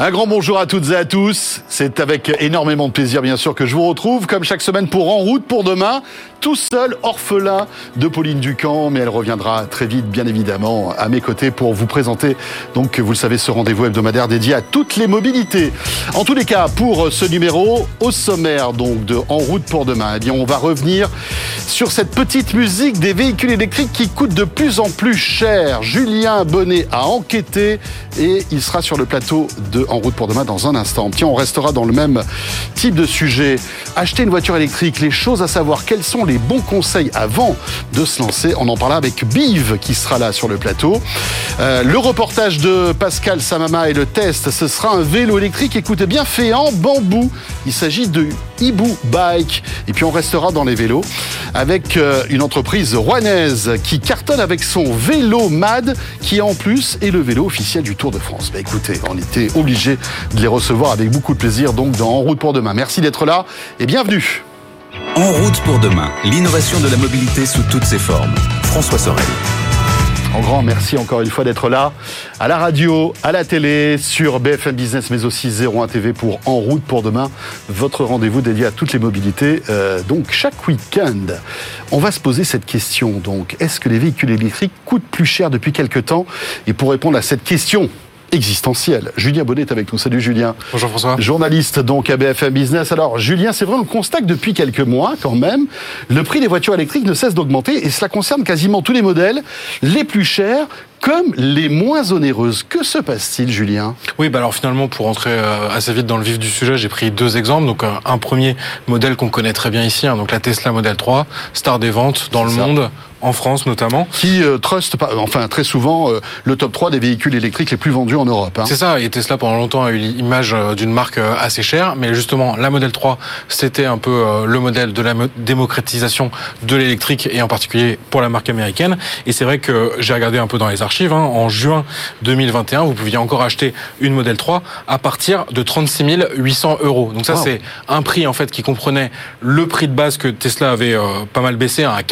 Un grand bonjour à toutes et à tous. C'est avec énormément de plaisir, bien sûr, que je vous retrouve, comme chaque semaine, pour En route pour demain. Tout seul, orphelin de Pauline Ducamp, mais elle reviendra très vite, bien évidemment, à mes côtés pour vous présenter, donc, vous le savez, ce rendez-vous hebdomadaire dédié à toutes les mobilités. En tous les cas, pour ce numéro, au sommaire, donc, de En route pour demain, eh bien, on va revenir sur cette petite musique des véhicules électriques qui coûtent de plus en plus cher. Julien Bonnet a enquêté et il sera sur le plateau de En route pour demain dans un instant. Tiens, on restera dans le même type de sujet. Acheter une voiture électrique, les choses à savoir, quels sont les bons conseils avant de se lancer? On en parlera avec Bive qui sera là sur le plateau. Euh, le reportage de Pascal Samama et le test, ce sera un vélo électrique, écoutez bien, fait en bambou. Il s'agit de Ibu Bike. Et puis on restera dans les vélos avec euh, une entreprise rouennaise qui cartonne avec son vélo MAD qui en plus est le vélo officiel du Tour de France. Bah écoutez, on était obligé de les recevoir avec beaucoup de plaisir donc dans En route pour demain. Merci d'être là et bienvenue. En route pour demain, l'innovation de la mobilité sous toutes ses formes. François Sorel. En grand merci encore une fois d'être là, à la radio, à la télé, sur BFM Business, mais aussi 01 TV pour En route pour demain, votre rendez-vous dédié à toutes les mobilités. Euh, donc chaque week-end, on va se poser cette question. Donc, est-ce que les véhicules électriques coûtent plus cher depuis quelque temps? Et pour répondre à cette question, existentielle. Julien Bonnet est avec nous. Salut Julien. Bonjour François. Journaliste donc à BFM Business. Alors Julien, c'est vrai, on constate que depuis quelques mois quand même, le prix des voitures électriques ne cesse d'augmenter et cela concerne quasiment tous les modèles, les plus chers comme les moins onéreuses. Que se passe-t-il, Julien? Oui, bah alors finalement, pour rentrer euh, assez vite dans le vif du sujet, j'ai pris deux exemples. Donc un premier modèle qu'on connaît très bien ici, hein, donc la Tesla Model 3, star des ventes dans le monde, en France notamment. Qui euh, trust, enfin très souvent, euh, le top 3 des véhicules électriques les plus vendus en Europe. Hein. C'est ça, et Tesla pendant longtemps a eu l'image d'une marque assez chère, mais justement, la Model 3, c'était un peu le modèle de la démocratisation de l'électrique, et en particulier pour la marque américaine. Et c'est vrai que j'ai regardé un peu dans les archives, hein, en juin 2021, vous pouviez encore acheter une Model 3 à partir de 36 800 euros. Donc ça, c'est un prix en fait qui comprenait le prix de base que Tesla avait euh, pas mal baissé hein, à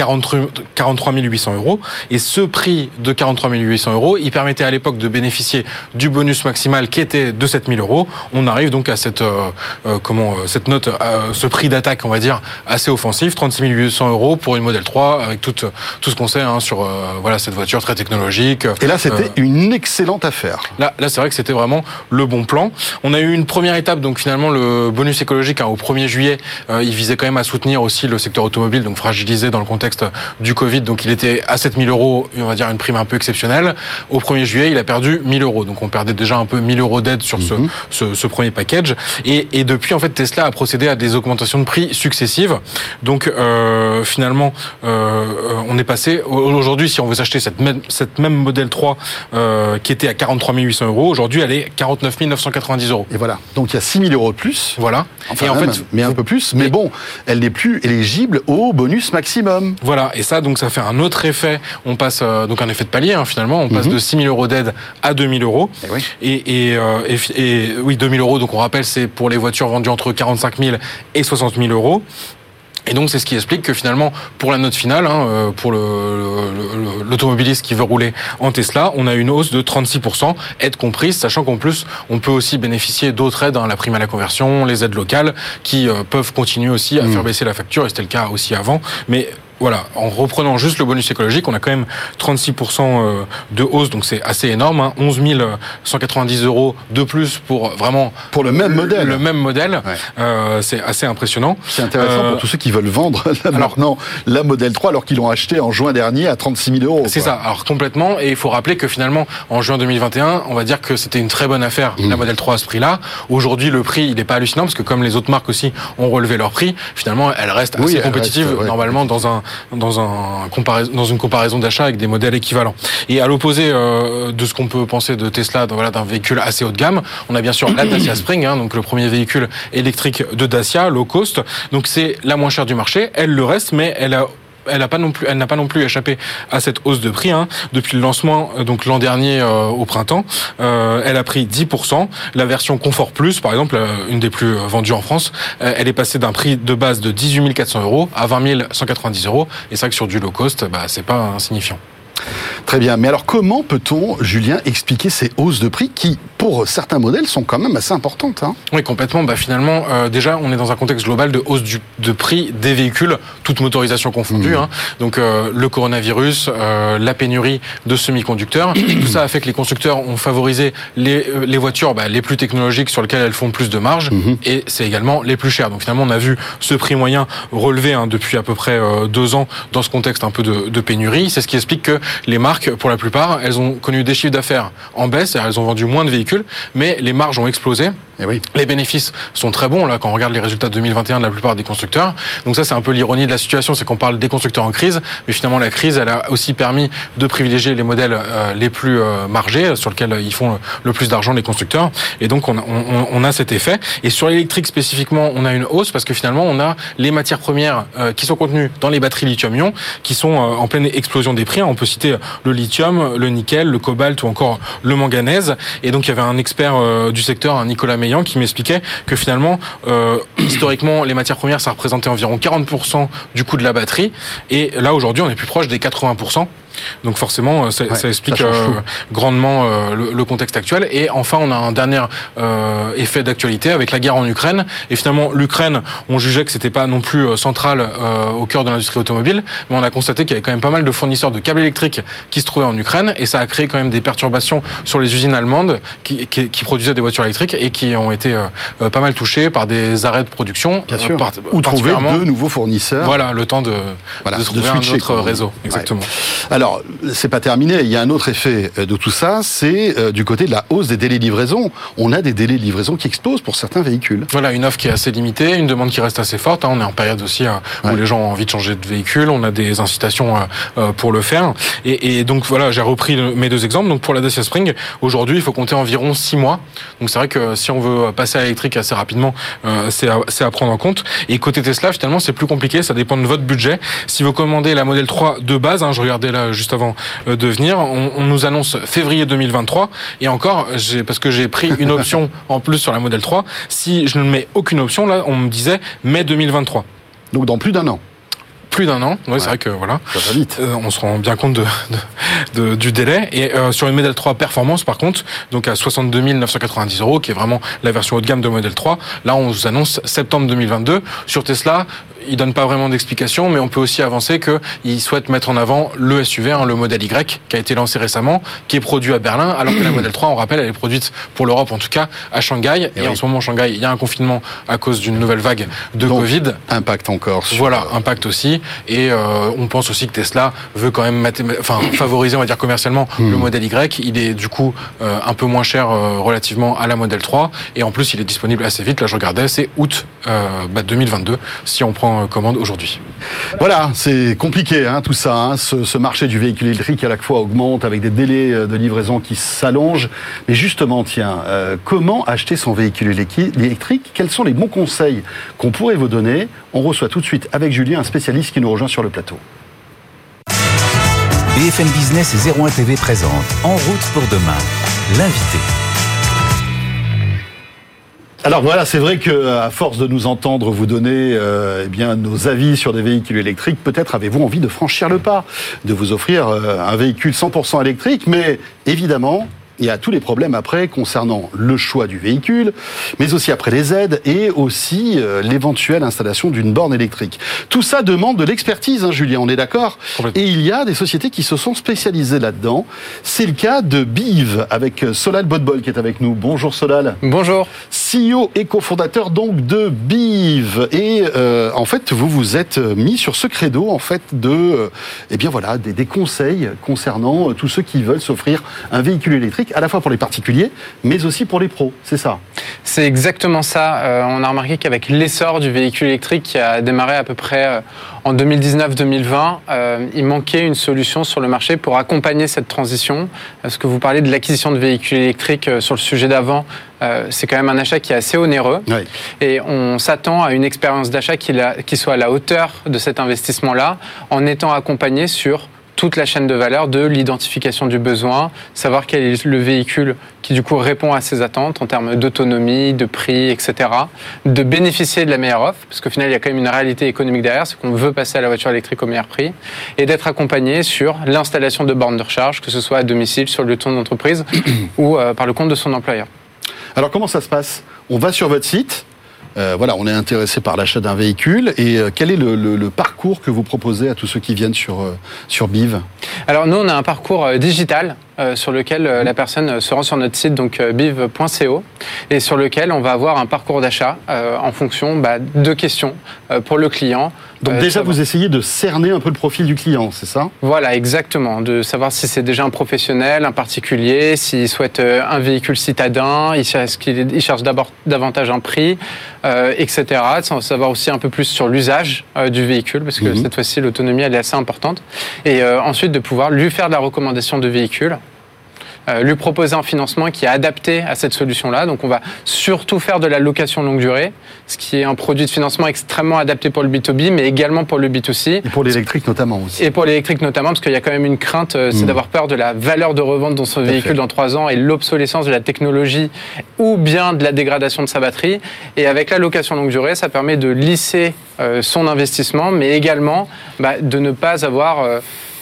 43 800 euros. Et ce prix de 43 800 euros, il permettait à l'époque de bénéficier du bonus maximal qui était de 7 000 euros. On arrive donc à cette euh, euh, comment cette note, ce prix d'attaque, on va dire, assez offensif, 36 800 euros pour une Model 3 avec tout tout ce qu'on sait hein, sur voilà cette voiture très technologique et là, c'était euh, une excellente affaire. Là, là c'est vrai que c'était vraiment le bon plan. On a eu une première étape, donc finalement, le bonus écologique hein, au 1er juillet, euh, il visait quand même à soutenir aussi le secteur automobile, donc fragilisé dans le contexte du Covid. Donc il était à 7000 euros, on va dire une prime un peu exceptionnelle. Au 1er juillet, il a perdu 1000 euros. Donc on perdait déjà un peu 1000 euros d'aide sur ce, mhm. ce, ce, premier package. Et, et, depuis, en fait, Tesla a procédé à des augmentations de prix successives. Donc euh, finalement, euh, on est passé aujourd'hui, si on veut s'acheter cette même, cette même modèle 3 euh, qui était à 43 800 euros. Aujourd'hui, elle est 49 990 euros. Et voilà. Donc il y a 6 000 euros de plus. Voilà. Enfin, et en fait, mais un peu plus. Mais bon, elle n'est plus éligible au bonus maximum. Voilà. Et ça, donc, ça fait un autre effet. On passe euh, donc un effet de palier hein, finalement. On passe mhm. de 6 000 euros d'aide à 2 000 euros. Et oui. Et, et, euh, et, et oui, 2 000 euros. Donc on rappelle, c'est pour les voitures vendues entre 45 000 et 60 000 euros. Et donc c'est ce qui explique que finalement, pour la note finale, hein, euh, pour l'automobiliste qui veut rouler en Tesla, on a une hausse de 36%, aide comprise, sachant qu'en plus, on peut aussi bénéficier d'autres aides, hein, la prime à la conversion, les aides locales, qui euh, peuvent continuer aussi à mmh. faire baisser la facture, et c'était le cas aussi avant. Mais voilà, en reprenant juste le bonus écologique, on a quand même 36% euh, de hausse, donc c'est assez énorme. Hein, 11 190 euros de plus pour vraiment pour le même modèle. Le même modèle, euh, c'est assez impressionnant. C'est intéressant pour euh, tous ceux qui veulent vendre alors, maintenant la modèle 3 alors qu'ils l'ont acheté en juin dernier à 36 000 euros. C'est ça. Alors complètement. Et il faut rappeler que finalement, en juin 2021, on va dire que c'était une très bonne affaire mmh. la modèle 3 à ce prix-là. Aujourd'hui, le prix, il n'est pas hallucinant parce que comme les autres marques aussi ont relevé leur prix, finalement, elle reste assez compétitive normalement dans un dans, un dans une comparaison d'achat avec des modèles équivalents. Et à l'opposé euh, de ce qu'on peut penser de Tesla, voilà, d'un véhicule assez haut de gamme, on a bien sûr la Dacia Spring, hein, le premier véhicule électrique de Dacia, low cost. Donc c'est la moins chère du marché. Elle le reste, mais elle a elle n'a pas non plus, échappé à cette hausse de prix. Hein. Depuis le lancement, euh, donc l'an dernier euh, au printemps, euh, elle a pris 10%. La version Confort Plus, par exemple, une des plus vendues en France, elle est passée d'un prix de base de 18 400 euros à 20 190 euros. Et c'est que sur du low cost, bah, c'est pas insignifiant. Très bien. Mais alors, comment peut-on, Julien, expliquer ces hausses de prix qui, pour certains modèles, sont quand même assez importantes. Hein. Oui, complètement. Bah, finalement, euh, déjà, on est dans un contexte global de hausse du, de prix des véhicules, toute motorisation confondue. Mmh. Hein. Donc, euh, le coronavirus, euh, la pénurie de semi-conducteurs, tout ça a fait que les constructeurs ont favorisé les, euh, les voitures bah, les plus technologiques sur lesquelles elles font plus de marge, mmh. et c'est également les plus chères. Donc, finalement, on a vu ce prix moyen relevé hein, depuis à peu près euh, deux ans dans ce contexte un peu de, de pénurie. C'est ce qui explique que les marques, pour la plupart, elles ont connu des chiffres d'affaires en baisse, elles ont vendu moins de véhicules, mais les marges ont explosé. Et eh oui. Les bénéfices sont très bons là quand on regarde les résultats de 2021 de la plupart des constructeurs. Donc ça c'est un peu l'ironie de la situation, c'est qu'on parle des constructeurs en crise, mais finalement la crise elle a aussi permis de privilégier les modèles euh, les plus euh, margés sur lesquels ils font le plus d'argent les constructeurs. Et donc on on, on a cet effet. Et sur l'électrique spécifiquement, on a une hausse parce que finalement on a les matières premières euh, qui sont contenues dans les batteries lithium-ion qui sont en pleine explosion des prix. On peut citer le lithium, le nickel, le cobalt ou encore le manganèse. Et donc il y avait un expert du secteur, Nicolas qui m'expliquait que finalement, euh, historiquement, les matières premières, ça représentait environ 40% du coût de la batterie. Et là, aujourd'hui, on est plus proche des 80%. Donc forcément, euh, ça, explique euh, grandement euh, le, contexte actuel. Et enfin, on a un dernier effet d'actualité avec la guerre en Ukraine. Et finalement, l'Ukraine, on jugeait que c'était pas non plus central au cœur de l'industrie automobile, mais on a constaté qu'il y avait quand même pas mal de fournisseurs de câbles électriques qui se trouvaient en Ukraine, et ça a créé quand même des perturbations sur les usines allemandes qui, qui, produisaient des voitures électriques et qui ont été pas mal touchées par des arrêts de production. Bien sûr. Ou trouver de nouveaux fournisseurs. Voilà, le temps de, de trouver un autre réseau. Exactement. Alors, alors, c'est pas terminé. Il y a un autre effet euh, de tout ça, c'est euh, du côté de la hausse des délais de livraison. On a des délais de livraison qui explosent pour certains véhicules. Voilà, une offre qui est assez limitée, une demande qui reste assez forte. Hein. On est en période aussi euh, où les gens ont envie de changer de véhicule. On a des incitations pour le faire. Et, donc voilà, j'ai repris mes deux exemples. Donc pour la Dacia Spring, aujourd'hui, il faut compter environ six mois. Donc c'est vrai que si on veut passer à l'électrique assez rapidement, c'est à, à, prendre en compte. Et côté Tesla, finalement, c'est plus compliqué. Ça dépend de votre budget. Si vous commandez la modèle 3 de base, hein, je regardais là juste avant euh, de venir. On, nous annonce février 2023 et encore, parce que j'ai pris une option en plus sur la modèle 3. Si je ne mets aucune option, là, on me disait mai 2023. Donc dans plus d'un an plus d'un an. Oui, c'est vrai que voilà. Ça va vite. Euh, on se rend bien compte de, de, du délai. Et euh, sur une Model 3 Performance, par contre, donc à 62 990 euros, qui est vraiment la version haut de gamme de Model 3, là, on vous annonce septembre 2022. Sur Tesla, il donne pas vraiment d'explication, mais on peut aussi avancer qu'il souhaite mettre en avant le SUV, hein, le modèle Y, qui a été lancé récemment, qui est produit à Berlin, alors que la modèle 3, on rappelle, elle est produite pour l'Europe, en tout cas, à Shanghai. Et, en ce moment, Shanghai, il y a un confinement à cause d'une nouvelle vague de Covid. Impact encore. Voilà, impact aussi. Et euh, on pense aussi que Tesla veut quand même enfin, favoriser, on va dire commercialement, hmm. le modèle Y. Il est du coup euh, un peu moins cher euh, relativement à la modèle 3. Et en plus, il est disponible assez vite. Là, je regardais, c'est août bah, 2022 si on prend commande aujourd'hui. Voilà, c'est compliqué hein, tout ça. Hein. Ce, ce, marché du véhicule électrique à la fois augmente avec des délais euh, de livraison qui s'allongent. Mais justement, tiens, euh, comment acheter son véhicule électrique? Quels sont les bons conseils qu'on pourrait vous donner? On reçoit tout de suite avec Julien un spécialiste qui nous rejoint sur le plateau. BFM Business et 01 TV présente En route pour demain, l'invité. Alors voilà, c'est vrai que à force de nous entendre vous donner euh, eh bien nos avis sur des véhicules électriques, peut-être avez-vous envie de franchir le pas, de vous offrir euh, un véhicule 100% électrique, mais évidemment, il y a tous les problèmes après concernant le choix du véhicule, mais aussi après les aides et aussi euh, l'éventuelle installation d'une borne électrique. Tout ça demande de l'expertise, hein, Julien, on est d'accord? Et il y a des sociétés qui se sont spécialisées là-dedans. C'est le cas de Biv avec euh, Solal Bodbol qui est avec nous. Bonjour Solal. Bonjour. CEO et cofondateur donc de Biv. Et euh, en fait, vous vous êtes mis sur ce credo en fait de, eh bien voilà, des, des conseils concernant tous ceux qui veulent s'offrir un véhicule électrique à la fois pour les particuliers, mais aussi pour les pros. C'est ça C'est exactement ça. Euh, on a remarqué qu'avec l'essor du véhicule électrique qui a démarré à peu près euh, en 2019-2020, euh, il manquait une solution sur le marché pour accompagner cette transition. Parce que vous parlez de l'acquisition de véhicules électriques sur le sujet d'avant, c'est quand même un achat qui est assez onéreux. Et on s'attend à une expérience d'achat qui, qui soit à la hauteur de cet investissement-là, en étant accompagné sur toute la chaîne de valeur de l'identification du besoin, savoir quel est le véhicule qui du coup répond à ses attentes en termes d'autonomie, de prix, etc. De bénéficier de la meilleure offre, parce qu'au final il y a quand même une réalité économique derrière, c'est qu'on veut passer à la voiture électrique au meilleur prix, et d'être accompagné sur l'installation de bornes de recharge, que ce soit à domicile, sur le ton d'entreprise ou euh, par le compte de son employeur. Alors comment ça se passe? On va sur votre site, euh, voilà, on est intéressé par l'achat d'un véhicule. Et euh, quel est le, parcours que vous proposez à tous ceux qui viennent sur, euh, sur BIV? Alors nous, on a un parcours digital sur lequel la personne se rend sur notre site, donc biv.co, et sur lequel on va avoir un parcours d'achat en fonction bah, de questions pour le client. Donc déjà, vous essayez de cerner un peu le profil du client, c'est ça? Voilà, exactement. De savoir si c'est déjà un professionnel, un particulier, s'il souhaite un véhicule citadin, il cherche, il cherche d'abord davantage un prix, euh, etc. Sans savoir aussi un peu plus sur l'usage euh, du véhicule, parce que mmh. cette fois-ci, l'autonomie, elle est assez importante. Et euh, ensuite, de pouvoir lui faire de la recommandation de véhicule euh, lui proposer un financement qui est adapté à cette solution-là. Donc on va surtout faire de la location longue durée, ce qui est un produit de financement extrêmement adapté pour le B2B, mais également pour le B2C. Et pour l'électrique notamment aussi. Et pour l'électrique notamment, parce qu'il y a quand même une crainte, euh, c'est mmh. d'avoir peur de la valeur de revente de son véhicule dans trois ans et l'obsolescence de la technologie ou bien de la dégradation de sa batterie. Et avec la location longue durée, ça permet de lisser euh, son investissement, mais également bah, de ne pas avoir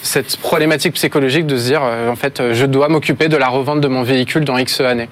cette problématique psychologique de se dire, euh, en fait, je dois m'occuper de la revente de mon véhicule dans X années.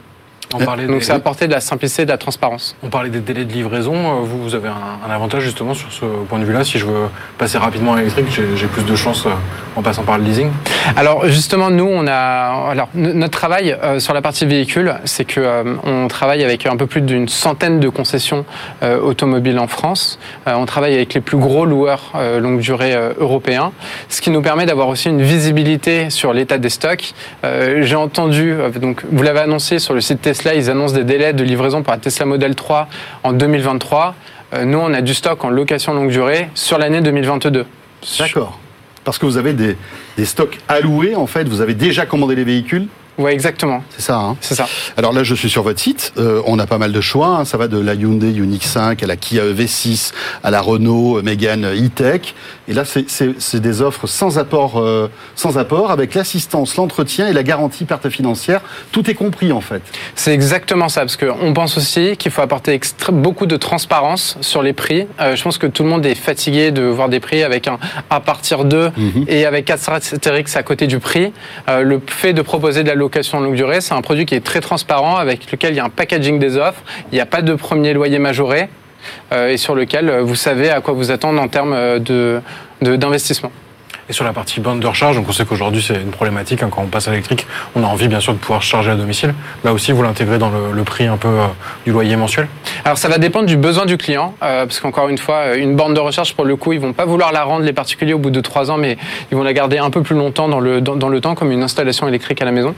Donc ça apporté de la simplicité et de la transparence. On parlait des délais de livraison. Euh, vous, vous avez un, avantage justement sur ce point de vue-là. Si je veux passer rapidement à l'électrique, j'ai plus de chance euh, en passant par le leasing. Alors justement, nous, on a alors notre travail euh, sur la partie véhicule, c'est que on travaille avec un peu plus d'une centaine de concessions automobiles en France. on travaille avec les plus gros loueurs longue durée européens, ce qui nous permet d'avoir aussi une visibilité sur l'état des stocks. j'ai entendu, donc vous l'avez annoncé sur le site Tesla Tesla, ils annoncent des délais de livraison pour la Tesla Model 3 en 2023. Euh, nous, on a du stock en location longue durée sur l'année 2022. D'accord. Parce que vous avez des stocks alloués, en fait, vous avez déjà commandé les véhicules oui, exactement. C'est ça. Hein c'est ça. Alors là, je suis sur votre site. Euh, on a pas mal de choix. Hein. Ça va de la Hyundai Ioniq 5 à la Kia V6, à la Renault Megane E-Tech. Et là, c'est des offres sans apport, euh, sans apport, avec l'assistance, l'entretien et la garantie perte financière. Tout est compris en fait. C'est exactement ça, parce qu'on pense aussi qu'il faut apporter beaucoup de transparence sur les prix. Euh, je pense que tout le monde est fatigué de voir des prix avec un à partir de mhm. et avec 4 Astérix à côté du prix. le fait de proposer de la location longue durée, c'est un produit qui est très transparent, avec lequel il y a un packaging des offres, il n'y a pas de premier loyer majoré, euh, et sur lequel euh, vous savez à quoi vous attendre en termes euh, d'investissement. Et sur la partie bande de recharge, on sait qu'aujourd'hui c'est une problématique. Hein, quand on passe à l'électrique, on a envie bien sûr de pouvoir charger à domicile. Là aussi, vous l'intégrez dans le, prix un peu euh, du loyer mensuel Alors ça va dépendre du besoin du client, euh, parce qu'encore une fois, euh, une bande de recharge pour le coup, ils vont pas vouloir la rendre les particuliers au bout de trois ans, mais ils vont la garder un peu plus longtemps dans le dans, le temps, comme une installation électrique à la maison.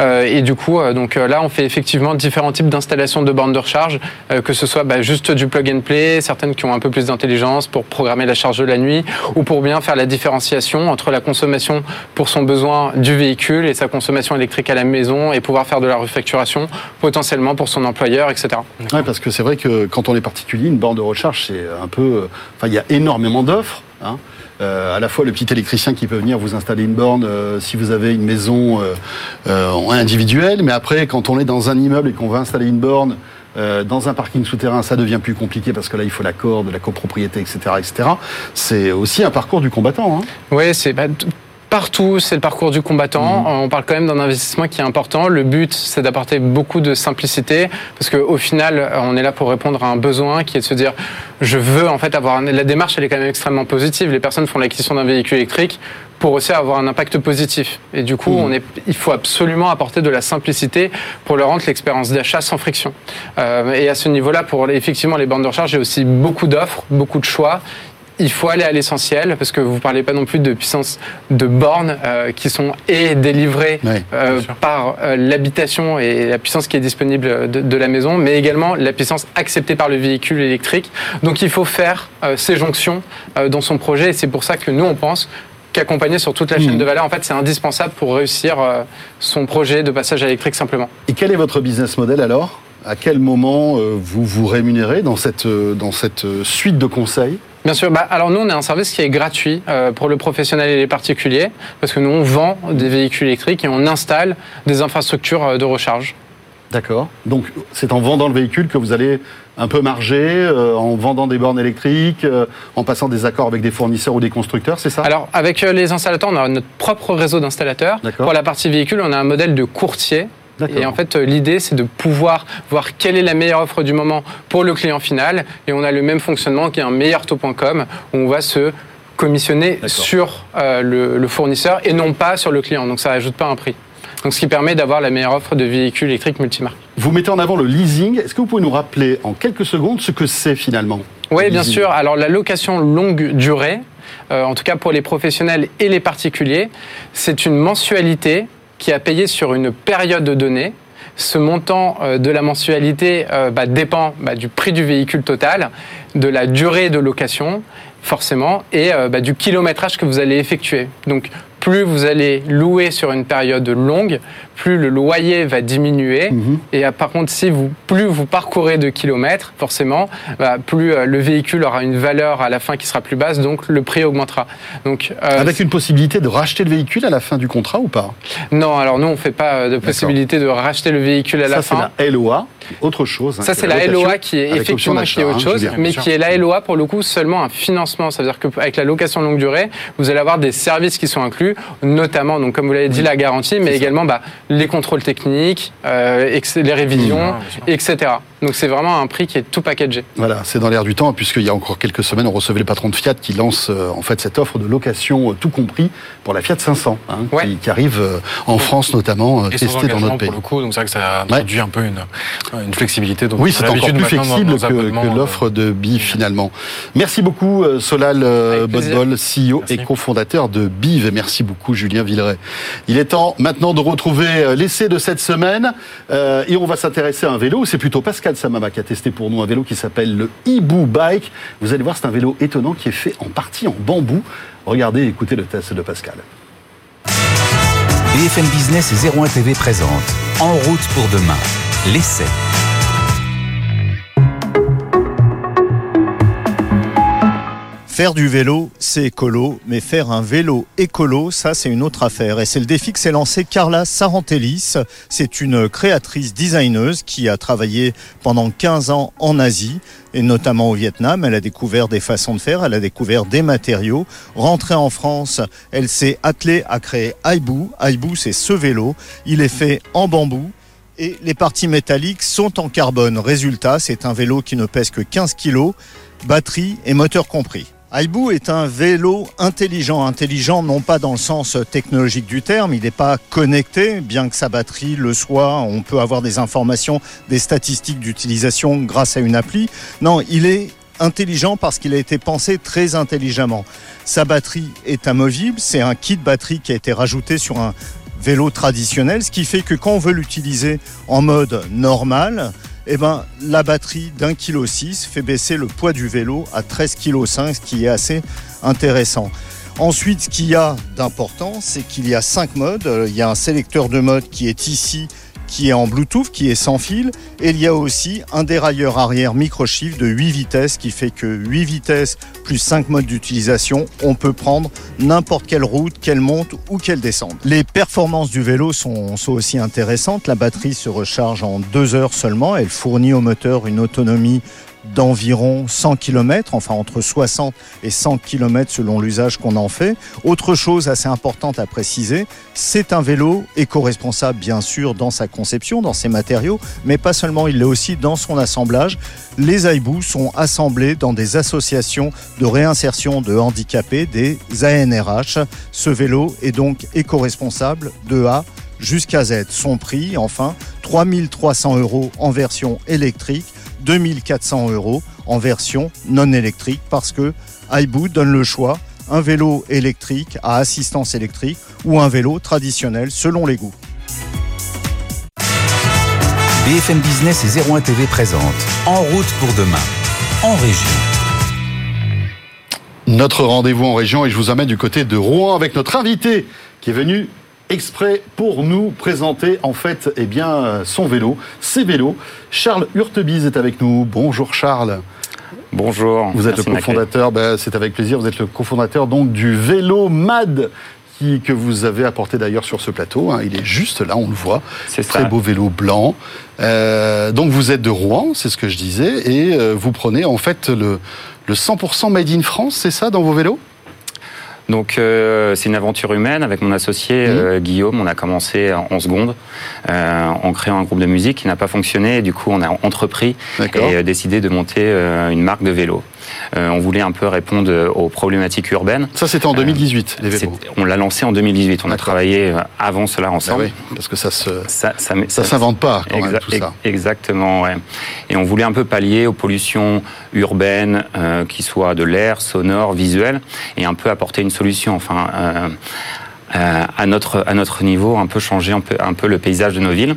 et du coup, donc là, on fait effectivement différents types d'installations de bornes de recharge, que ce soit bah, juste du plug and play, certaines qui ont un peu plus d'intelligence pour programmer la charge de la nuit, ou pour bien faire la différenciation entre la consommation pour son besoin du véhicule et sa consommation électrique à la maison et pouvoir faire de la refacturation potentiellement pour son employeur, etc. Oui, parce que c'est vrai que quand on est particulier, une borne de recharge, c'est un peu... Enfin, il y a énormément d'offres. Hein. Euh, à la fois le petit électricien qui peut venir vous installer une borne euh, si vous avez une maison euh, individuelle, mais après quand on est dans un immeuble et qu'on va installer une borne euh, dans un parking souterrain, ça devient plus compliqué parce que là, il faut l'accord de la copropriété, etc., etc. C'est aussi un parcours du combattant. Hein. Oui, c'est bah, partout, c'est le parcours du combattant. Mhm. On parle quand même d'un investissement qui est important. Le but, c'est d'apporter beaucoup de simplicité, parce qu'au final, on est là pour répondre à un besoin qui est de se dire, je veux en fait avoir. La démarche, elle est quand même extrêmement positive. Les personnes font l'acquisition d'un véhicule électrique pour aussi avoir un impact positif. Et du coup, mmh. on est, il faut absolument apporter de la simplicité pour leur rendre l'expérience d'achat sans friction. Euh, et à ce niveau-là, pour effectivement les bandes de recharge, j'ai aussi beaucoup d'offres, beaucoup de choix il faut aller à l'essentiel parce que vous parlez pas non plus de puissance de bornes euh, qui sont et délivrées euh, par euh, l'habitation et la puissance qui est disponible de, de, la maison, mais également la puissance acceptée par le véhicule électrique. Donc il faut faire ces jonctions dans son projet et c'est pour ça que nous on pense qu'accompagner sur toute la chaîne mmh. de valeur, en fait, c'est indispensable pour réussir son projet de passage électrique simplement. Et quel est votre business model alors? À quel moment vous vous rémunérez dans cette, dans cette suite de conseils? Bien sûr. Bah, alors nous, on est un service qui est gratuit euh, pour le professionnel et les particuliers, parce que nous, on vend des véhicules électriques et on installe des infrastructures euh, de recharge. D'accord. Donc c'est en vendant le véhicule que vous allez un peu marger, euh, en vendant des bornes électriques, euh, en passant des accords avec des fournisseurs ou des constructeurs, c'est ça? Alors avec les installateurs, on a notre propre réseau d'installateurs. Pour la partie véhicule, on a un modèle de courtier. Et en fait, euh, l'idée, c'est de pouvoir voir quelle est la meilleure offre du moment pour le client final. Et on a le même fonctionnement qui est un meilleurtaux.com où on va se commissionner sur euh, le, le fournisseur et non pas sur le client. Donc ça rajoute pas un prix. Donc ce qui permet d'avoir la meilleure offre de véhicules électriques multimarques. Vous mettez en avant le leasing. Est-ce que vous pouvez nous rappeler en quelques secondes ce que c'est finalement Oui, bien sûr. Alors la location longue durée, euh, en tout cas pour les professionnels et les particuliers, c'est une mensualité qui a payé sur une période donnée. Ce montant euh, de la mensualité euh, bah, dépend bah, du prix du véhicule total, de la durée de location, forcément, et euh, bah, du kilométrage que vous allez effectuer. Donc, plus vous allez louer sur une période longue, plus le loyer va diminuer. Mhm. Et euh, par contre, si vous, plus vous parcourez de kilomètres, forcément, bah, plus euh, le véhicule aura une valeur à la fin qui sera plus basse, donc le prix augmentera. Donc, euh, Avec une possibilité de racheter le véhicule à la fin du contrat ou pas? Non, alors nous, on fait pas de possibilité de racheter le véhicule à la Ça, c'est fin. la LOA, autre chose. hein, Ça, c'est la LOA qui est effectivement qui est autre hein, chose, mais qui est la LOA pour le coup seulement un financement. Ça veut dire qu'avec la location longue durée, vous allez avoir des services qui sont inclus, notamment, donc comme vous l'avez dit, la garantie, mais également bah, les contrôles techniques, euh, les révisions, Mmh, bien etc. Donc c'est vraiment un prix qui est tout packagé. Voilà, c'est dans l'air du temps, puisqu'il y a encore quelques semaines, on recevait le patron de Fiat qui lance euh, en fait cette offre de location euh, tout compris pour la Fiat 500, hein, Ouais. qui, qui arrive euh, en France notamment, euh, testée dans notre pays. pour le coup, donc c'est vrai que ça introduit un peu une, une flexibilité. Donc Oui, c'est encore plus flexible dans que, l'offre de BIV finalement. Merci beaucoup Solal. Botbol, CEO Merci. et cofondateur de BIV. Et merci beaucoup Julien Villeray. Il est temps maintenant de retrouver euh, l'essai de cette semaine euh, et on va s'intéresser à un vélo. C'est plutôt Pascal Samama qui a testé pour nous un vélo qui s'appelle le Ibu Bike. Vous allez voir, c'est un vélo étonnant qui est fait en partie en bambou. Regardez, écoutez le test de Pascal. BFM Business et 01 TV présente En route pour demain, l'essai. Faire du vélo, c'est écolo, mais faire un vélo écolo, ça c'est une autre affaire. Et c'est le défi que s'est lancé Carla Sarantelis. C'est une créatrice designeuse qui a travaillé pendant 15 ans en Asie et notamment au Vietnam. Elle a découvert des façons de faire, elle a découvert des matériaux. Rentrée en France, elle s'est attelée à créer Aibu. Aibu, c'est ce vélo. Il est fait en bambou. Et les parties métalliques sont en carbone. Résultat, c'est un vélo qui ne pèse que 15 kg, batterie et moteur compris. Aibu est un vélo intelligent. Intelligent non pas dans le sens technologique du terme, il n'est pas connecté, bien que sa batterie le soit, on peut avoir des informations, des statistiques d'utilisation grâce à une appli. Non, il est intelligent parce qu'il a été pensé très intelligemment. Sa batterie est amovible, c'est un kit batterie qui a été rajouté sur un vélo traditionnel, ce qui fait que quand on veut l'utiliser en mode normal, eh ben, la batterie d'un kilo six fait baisser le poids du vélo à 13 kg, ce qui est assez intéressant. Ensuite, ce qu'il y a d'important, c'est qu'il y a cinq modes. Euh, Il y a un sélecteur de mode qui est ici, qui est en Bluetooth, qui est sans fil. Et il y a aussi un dérailleur arrière microchiffre de 8 vitesses qui fait que 8 vitesses plus 5 modes d'utilisation, on peut prendre n'importe quelle route, quelle monte ou quelle descente. Les performances du vélo sont, sont aussi intéressantes. La batterie se recharge en 2 heures seulement. Elle fournit au moteur une autonomie d'environ 100 km, enfin entre 60 et 100 km selon l'usage qu'on en fait. Autre chose assez importante à préciser, c'est un vélo éco-responsable bien sûr dans sa conception, dans ses matériaux, mais pas seulement, il l'est aussi dans son assemblage. Les Aibu sont assemblés dans des associations de réinsertion de handicapés, des ANRH. Ce vélo est donc éco-responsable de A jusqu'à Z. Son prix, enfin, 3300 euros en version électrique, 2400 euros en version non électrique parce que Aibu donne le choix un vélo électrique à assistance électrique ou un vélo traditionnel selon les goûts. BFM Business et 01 TV présente En route pour demain, en région. Notre rendez-vous en région et je vous emmène du côté de Rouen avec notre invité qui est venu exprès pour nous présenter en fait eh bien, son vélo, ses vélos. Charles Hurtebise est avec nous. Bonjour Charles. Bonjour. Vous êtes le cofondateur, ben, c'est avec plaisir, vous êtes le cofondateur donc du vélo MAD. Qui, que vous avez apporté d'ailleurs sur ce plateau. Hein. Il est juste là, on le voit. C'est Très beau vélo blanc. Euh, donc vous êtes de Rouen, c'est ce que je disais, et euh, vous prenez en fait le, le 100% made in France, c'est ça, dans vos vélos? Donc euh, c'est une aventure humaine avec mon associé euh, Guillaume. On a commencé en seconde euh, en créant un groupe de musique qui n'a pas fonctionné. Et du coup, on a entrepris et décidé de monter une marque de vélo. Euh, on voulait un peu répondre aux problématiques urbaines. Ça, c'était en 2018, les vélos. On l'a lancé en 2018. On a travaillé euh, avant cela Ah ensemble. oui, parce que ça se, Ça, ça, ça s'invente pas quand même Exa- tout ça. Exactement, ouais. Et on voulait un peu pallier aux pollutions urbaines, euh, qui soient de l'air, sonore, visuel, et un peu apporter une solution. Enfin, euh, euh, à notre à notre niveau, un peu changer un peu un peu le paysage de nos villes.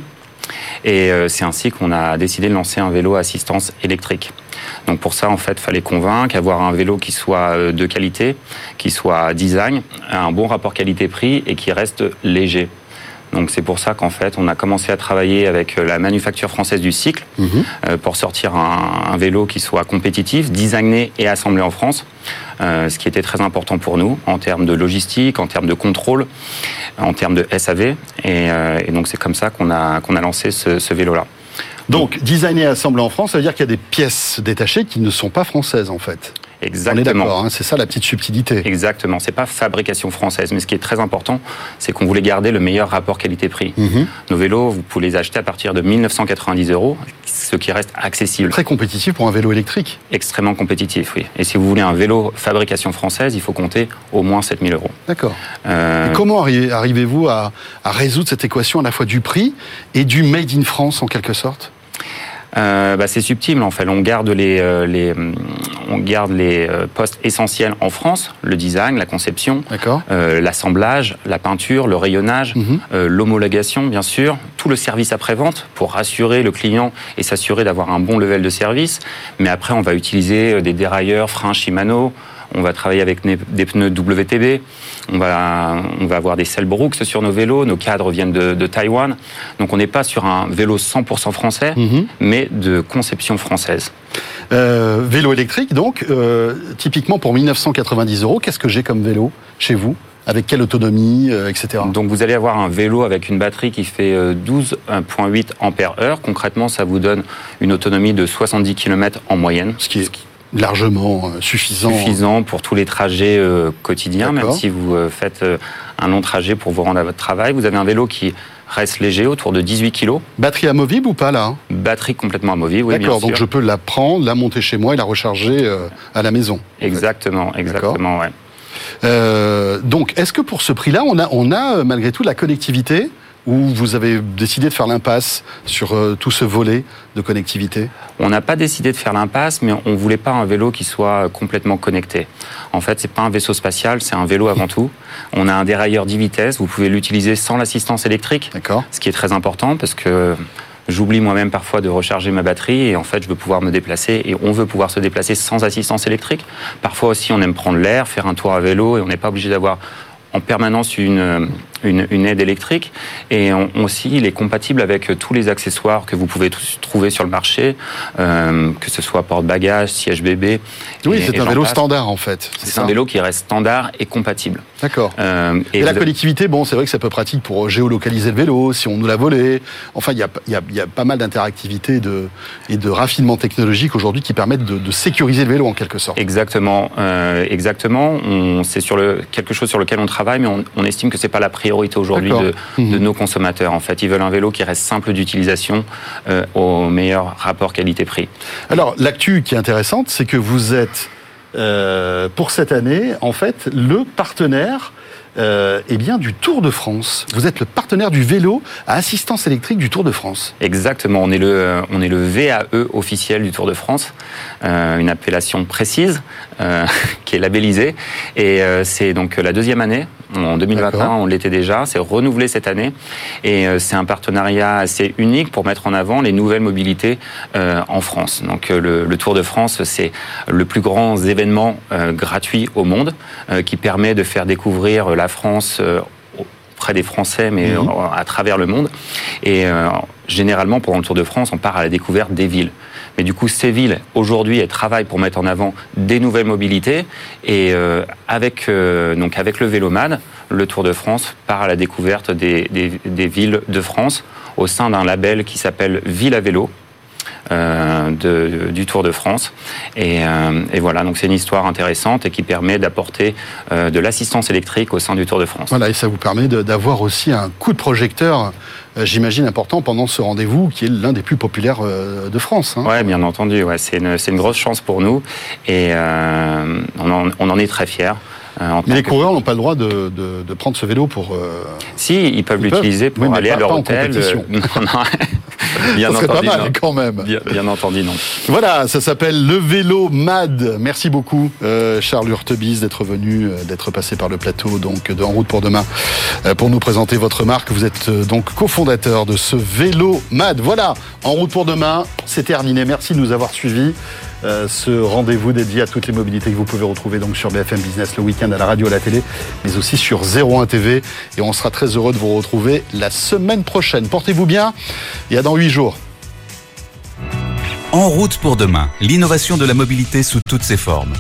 Et c'est ainsi qu'on a décidé de lancer un vélo à assistance électrique. Donc pour ça, en fait, fallait convaincre, avoir un vélo qui soit euh, de qualité, qui soit design, un bon rapport qualité-prix et qui reste léger. Donc c'est pour ça qu'en fait, on a commencé à travailler avec euh, la manufacture française du cycle Mhm. euh, pour sortir un, un vélo qui soit compétitif, designé et assemblé en France, euh, ce qui était très important pour nous en termes de logistique, en termes de contrôle, en termes de SAV. Et, euh, et donc c'est comme ça qu'on a, qu'on a lancé ce, ce vélo-là. Donc, designé et assemblé en France, ça veut dire qu'il y a des pièces détachées qui ne sont pas françaises, en fait. On est Exactement. d'accord, hein, c'est ça la petite subtilité. Exactement. C'est pas fabrication française, mais ce qui est très important, c'est qu'on voulait garder le meilleur rapport qualité-prix. Mhm. Nos vélos, vous pouvez les acheter à partir de 1990 euros, ce qui reste accessible. Très compétitif pour un vélo électrique. Extrêmement compétitif, oui. Et si vous voulez un vélo fabrication française, il faut compter au moins 7000 euros. D'accord. Euh, comment arri- arrivez-vous à, à résoudre cette équation à la fois du prix et du made in France, en quelque sorte? Euh, bah, c'est subtil en fait. On garde les, euh, les, hum, on garde les euh, postes essentiels en France le design, la conception, euh, l'assemblage, la peinture, le rayonnage, Mhm. euh, l'homologation, bien sûr, tout le service après-vente pour rassurer le client et s'assurer d'avoir un bon level de service. Mais après, on va utiliser euh, des dérailleurs, freins Shimano. On va travailler avec des pneus WTB. On va, on va avoir des selles Brooks sur nos vélos. Nos cadres viennent de, de Taïwan. Donc, on n'est pas sur un vélo 100% français, Mhm. mais de conception française. Euh, Vélo électrique, donc, euh, typiquement pour 1990 euros, qu'est-ce que j'ai comme vélo chez vous? Avec quelle autonomie, euh, etc. Donc vous allez avoir un vélo avec une batterie qui fait euh, 12,8 ampères-heure. Concrètement, ça vous donne une autonomie de 70 km en moyenne. Ce qui est largement euh, suffisant. suffisant pour tous les trajets euh, quotidiens, même si vous euh, faites euh, un long trajet pour vous rendre à votre travail. Vous avez un vélo qui reste léger, autour de 18 kg. Batterie amovible ou pas là hein? Batterie complètement amovible, oui, D'accord, donc je peux la prendre, la monter chez moi et la recharger à la maison. Exactement, exactement, ouais. Donc, est-ce que pour ce prix-là, on a, on a malgré tout la connectivité? Ou vous avez décidé de faire l'impasse sur euh, tout ce volet de connectivité? On n'a pas décidé de faire l'impasse, mais on voulait pas un vélo qui soit complètement connecté. En fait, c'est pas un vaisseau spatial, c'est un vélo avant tout. On a un dérailleur 10 vitesses, vous pouvez l'utiliser sans l'assistance électrique, D'accord ce qui est très important parce que j'oublie moi-même parfois de recharger ma batterie et en fait, je veux pouvoir me déplacer et on veut pouvoir se déplacer sans assistance électrique. Parfois aussi, on aime prendre l'air, faire un tour à vélo et on n'est pas obligé d'avoir en permanence une, une, une aide électrique et on, aussi il est compatible avec tous les accessoires que vous pouvez tous trouver sur le marché, euh, que ce soit porte-bagages, siège bébé. Oui, c'est un vélo passe. standard en fait. C'est un vélo qui reste standard et compatible. D'accord. Euh, Et, la connectivité, bon, c'est vrai que c'est un peu pratique pour géolocaliser le vélo, si on nous l'a volé. Enfin, il y a, y a- y a pas mal d'interactivité de, et de raffinement technologique aujourd'hui qui permettent de, de sécuriser le vélo en quelque sorte. Exactement, euh, exactement. C'est sur le quelque chose sur lequel on travaille, mais on, on estime que c'est pas la priorité aujourd'hui D'accord. de, Mhm. de nos consommateurs. En fait, ils veulent un vélo qui reste simple d'utilisation, euh, au meilleur rapport qualité-prix. Alors, l'actu qui est intéressante, c'est que vous êtes, euh, pour cette année, en fait, le partenaire euh, eh bien, du Tour de France. Vous êtes le partenaire du vélo à assistance électrique du Tour de France. Exactement, on est le, on est le VAE officiel du Tour de France, euh, une appellation précise euh, qui est labellisée. Et euh, c'est donc la deuxième année. En 2021, D'accord. on l'était déjà. C'est renouvelé cette année. Et euh, c'est un partenariat assez unique pour mettre en avant les nouvelles mobilités en France. Donc le, le Tour de France, c'est le plus grand événement gratuit au monde qui permet de faire découvrir la France. auprès des Français, mais Mhm. à travers le monde. Et généralement, pendant le Tour de France, on part à la découverte des villes. Mais du coup, ces villes, aujourd'hui, elles travaillent pour mettre en avant des nouvelles mobilités. Et euh, avec, euh, donc avec le Vélomad, le Tour de France part à la découverte des, villes de France au sein d'un label qui s'appelle Ville à vélo. Euh, du Tour de France. Et, voilà, donc c'est une histoire intéressante et qui permet d'apporter de l'assistance électrique au sein du Tour de France. Voilà, et ça vous permet d'avoir aussi un coup de projecteur, j'imagine, important pendant ce rendez-vous qui est l'un des plus populaires euh, de France. hein. Ouais, bien entendu. Ouais, c'est une, une grosse chance pour nous et euh, on, en, on en est très fiers. Euh, en Mais les coureurs n'ont pas le droit de, de- de prendre ce vélo pour. euh, Si, ils peuvent l'utiliser pour Oui, aller pas- à leur pas en hôtel. compétition. Euh, non, non. bien ça serait pas entendu, mal non. quand même. Bien, bien entendu, non. Voilà, ça s'appelle le vélo MAD. Merci beaucoup, euh, Charles Hurtebise, d'être venu, d'être passé par le plateau donc de En route pour demain pour nous présenter votre marque. Vous êtes donc cofondateur de ce vélo MAD. Voilà, En route pour demain, c'est terminé. Merci de nous avoir suivis. Euh, ce rendez-vous dédié à toutes les mobilités que vous pouvez retrouver donc sur BFM Business le week-end à la radio, à la télé, mais aussi sur 01 TV. Et on sera très heureux de vous retrouver la semaine prochaine. Portez-vous bien et à dans 8 jours. En route pour demain, l'innovation de la mobilité sous toutes ses formes.